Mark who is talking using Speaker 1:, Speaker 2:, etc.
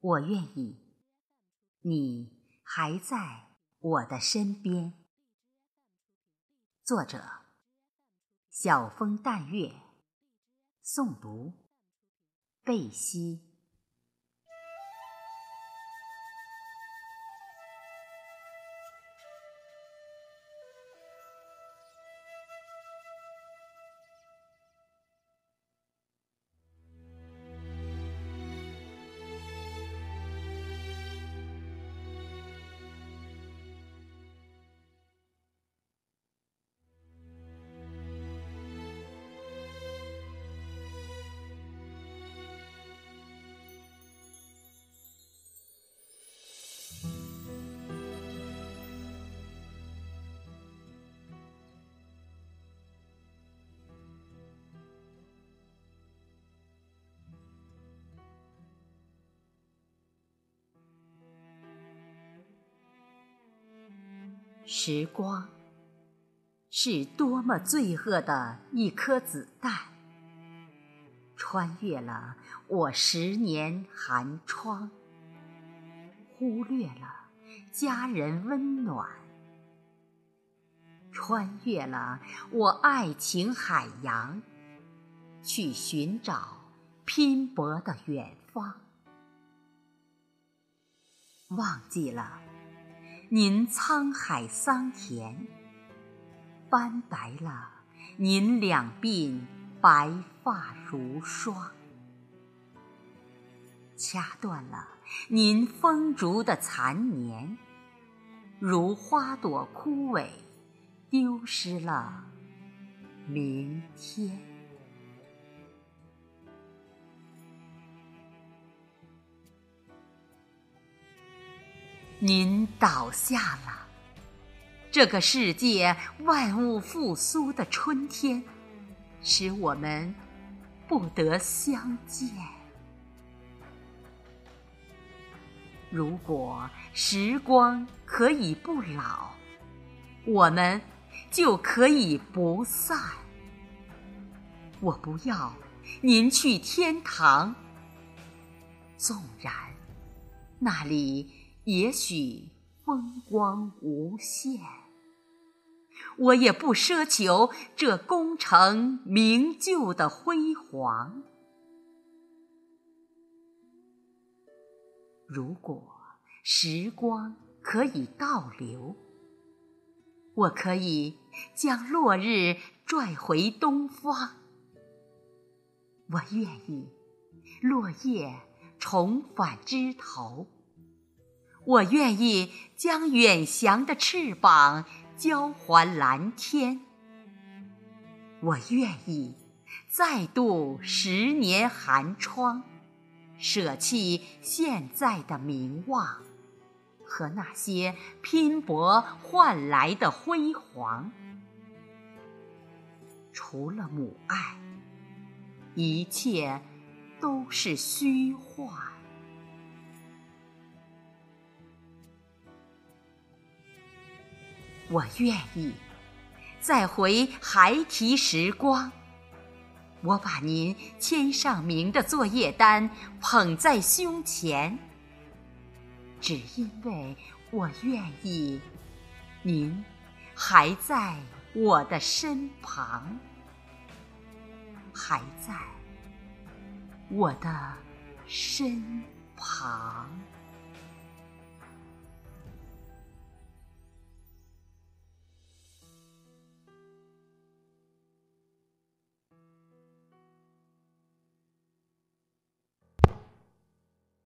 Speaker 1: 我愿意，你还在我的身边。作者：晓风淡月，诵读：贝西。时光。是多么罪恶的一颗子弹，穿越了我十年寒窗，忽略了家人温暖，穿越了我爱情海洋，去寻找拼搏的远方，忘记了。您沧海桑田，斑白了您两鬓白发如霜，掐断了您风烛的残年，如花朵枯萎，丢失了明天。您倒下了，这个世界万物复苏的春天，使我们不得相见。如果时光可以不老，我们就可以不散。我不要您去天堂，纵然那里。也许风光无限，我也不奢求这功成名就的辉煌。如果时光可以倒流，我可以将落日拽回东方。我愿意落叶重返枝头。我愿意将远翔的翅膀交还蓝天，我愿意再度十年寒窗，舍弃现在的名望和那些拼搏换来的辉煌。除了母爱，一切都是虚幻。我愿意。再回孩提时光，我把您签上名的作业单捧在胸前，只因为我愿意，您还在我的身旁，还在我的身旁。